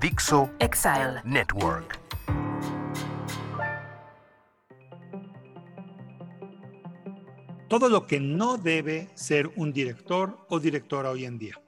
Dixo Exile. Network. Todo lo que no debe ser un director o directora hoy en día.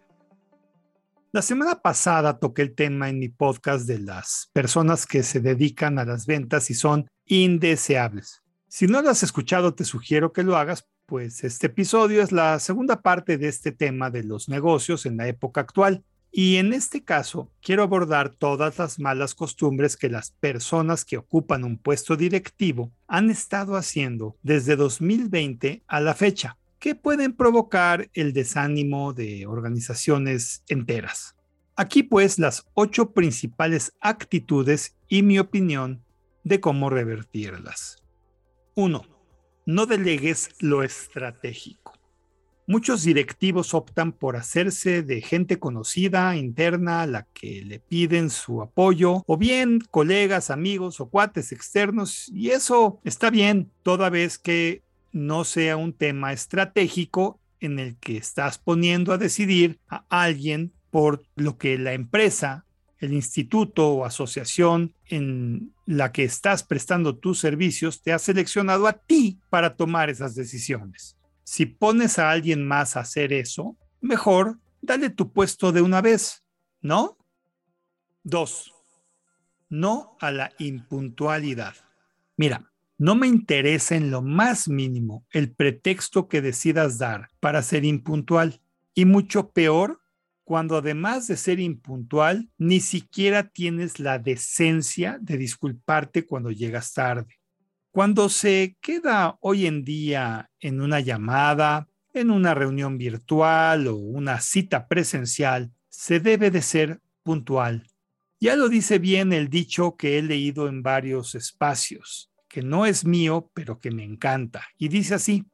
La semana pasada toqué el tema en mi podcast de las personas que se dedican a las ventas y son indeseables. Si no lo has escuchado, te sugiero que lo hagas, pues este episodio es la segunda parte de este tema de los negocios en la época actual. Y en este caso, quiero abordar todas las malas costumbres que las personas que ocupan un puesto directivo han estado haciendo desde 2020 a la fecha, que pueden provocar el desánimo de organizaciones enteras. Aquí pues las ocho principales actitudes y mi opinión de cómo revertirlas. 1. No delegues lo estratégico. Muchos directivos optan por hacerse de gente conocida, interna, a la que le piden su apoyo, o bien colegas, amigos o cuates externos, y eso está bien, toda vez que no sea un tema estratégico en el que estás poniendo a decidir a alguien por lo que la empresa, el instituto o asociación en la que estás prestando tus servicios te ha seleccionado a ti para tomar esas decisiones. Si pones a alguien más a hacer eso, mejor dale tu puesto de una vez, ¿no? 2. No a la impuntualidad. Mira, no me interesa en lo más mínimo el pretexto que decidas dar para ser impuntual. Y mucho peor cuando además de ser impuntual, ni siquiera tienes la decencia de disculparte cuando llegas tarde. Cuando se queda hoy en día en una llamada, en una reunión virtual o una cita presencial, se debe de ser puntual. Ya lo dice bien el dicho que he leído en varios espacios, que no es mío, pero que me encanta. Y dice así,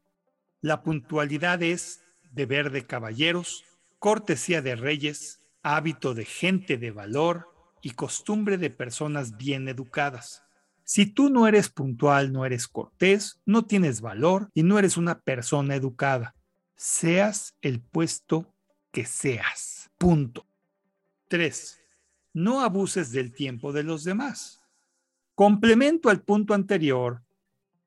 la puntualidad es deber de caballeros, cortesía de reyes, hábito de gente de valor y costumbre de personas bien educadas. Si tú no eres puntual, no eres cortés, no tienes valor y no eres una persona educada, seas el puesto que seas. Punto. 3. No abuses del tiempo de los demás. Complemento al punto anterior.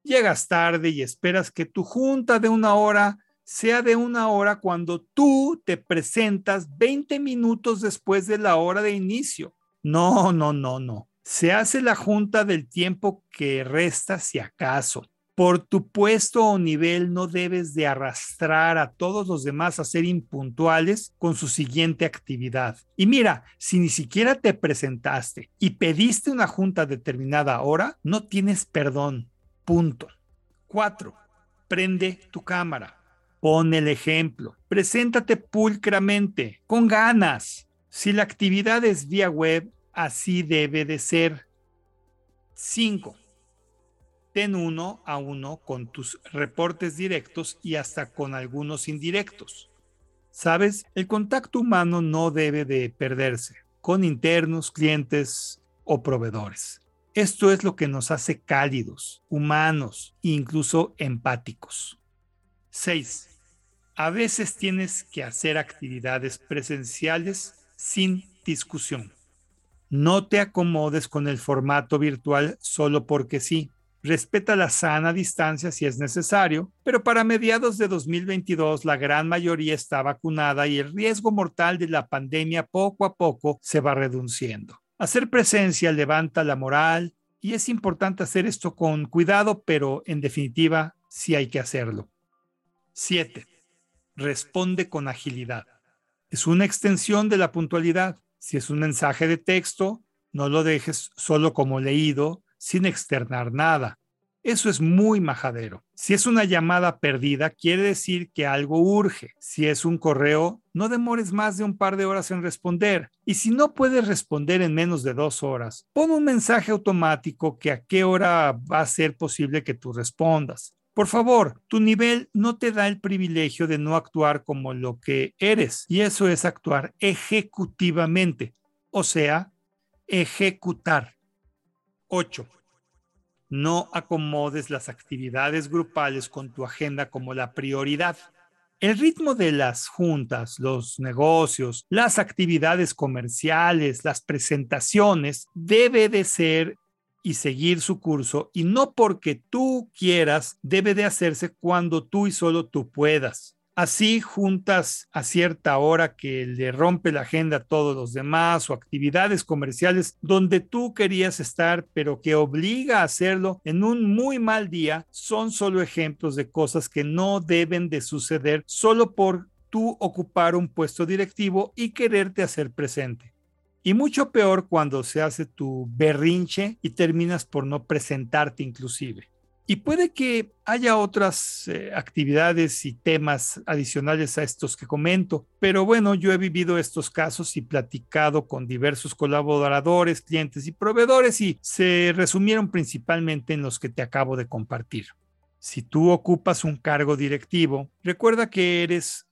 Llegas tarde y esperas que tu junta de una hora sea de una hora cuando tú te presentas 20 minutos después de la hora de inicio. No, no, no, no. Se hace la junta del tiempo que resta si acaso. Por tu puesto o nivel no debes de arrastrar a todos los demás a ser impuntuales con su siguiente actividad. Y mira, si ni siquiera te presentaste y pediste una junta a determinada hora, no tienes perdón. Punto. 4. Prende tu cámara. Pon el ejemplo. Preséntate pulcramente, con ganas. Si la actividad es vía web, Así debe de ser. 5. Ten uno a uno con tus reportes directos y hasta con algunos indirectos. Sabes, el contacto humano no debe de perderse con internos, clientes o proveedores. Esto es lo que nos hace cálidos, humanos e incluso empáticos. 6. A veces tienes que hacer actividades presenciales sin discusión. No te acomodes con el formato virtual solo porque sí. Respeta la sana distancia si es necesario, pero para mediados de 2022 la gran mayoría está vacunada y el riesgo mortal de la pandemia poco a poco se va reduciendo. Hacer presencia levanta la moral y es importante hacer esto con cuidado, pero en definitiva sí hay que hacerlo. 7. Responde con agilidad. Es una extensión de la puntualidad. Si es un mensaje de texto, no lo dejes solo como leído, sin externar nada. Eso es muy majadero. Si es una llamada perdida, quiere decir que algo urge. Si es un correo, no demores más de un par de horas en responder. Y si no puedes responder en menos de dos horas, pon un mensaje automático que a qué hora va a ser posible que tú respondas. Por favor, tu nivel no te da el privilegio de no actuar como lo que eres, y eso es actuar ejecutivamente, o sea, ejecutar. 8. No acomodes las actividades grupales con tu agenda como la prioridad. El ritmo de las juntas, los negocios, las actividades comerciales, las presentaciones debe de ser y seguir su curso y no porque tú quieras, debe de hacerse cuando tú y solo tú puedas. Así juntas a cierta hora que le rompe la agenda a todos los demás o actividades comerciales donde tú querías estar, pero que obliga a hacerlo en un muy mal día, son solo ejemplos de cosas que no deben de suceder solo por tú ocupar un puesto directivo y quererte hacer presente. Y mucho peor cuando se hace tu berrinche y terminas por no presentarte inclusive. Y puede que haya otras eh, actividades y temas adicionales a estos que comento, pero bueno, yo he vivido estos casos y platicado con diversos colaboradores, clientes y proveedores y se resumieron principalmente en los que te acabo de compartir. Si tú ocupas un cargo directivo, recuerda que eres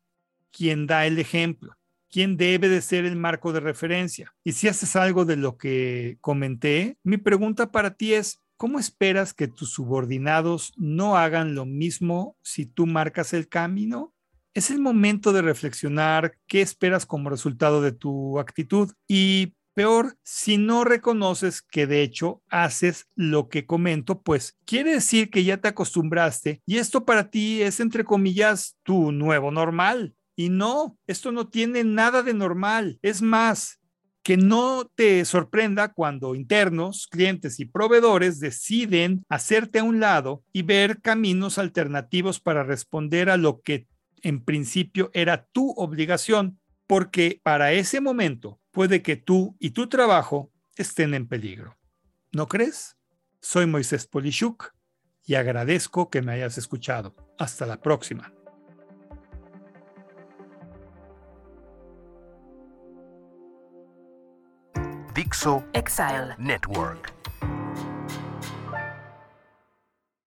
quien da el ejemplo quien debe de ser el marco de referencia. Y si haces algo de lo que comenté, mi pregunta para ti es, ¿Cómo esperas que tus subordinados no hagan lo mismo si tú marcas el camino? Es el momento de reflexionar qué esperas como resultado de tu actitud y peor, si no reconoces que de hecho haces lo que comento, pues quiere decir que ya te acostumbraste y esto para ti es entre comillas tu nuevo normal. Y no, esto no tiene nada de normal. Es más, que no te sorprenda cuando internos, clientes y proveedores deciden hacerte a un lado y ver caminos alternativos para responder a lo que en principio era tu obligación, porque para ese momento puede que tú y tu trabajo estén en peligro. ¿No crees? Soy Moisés Polishuk y agradezco que me hayas escuchado. Hasta la próxima. Dixo Exile Network.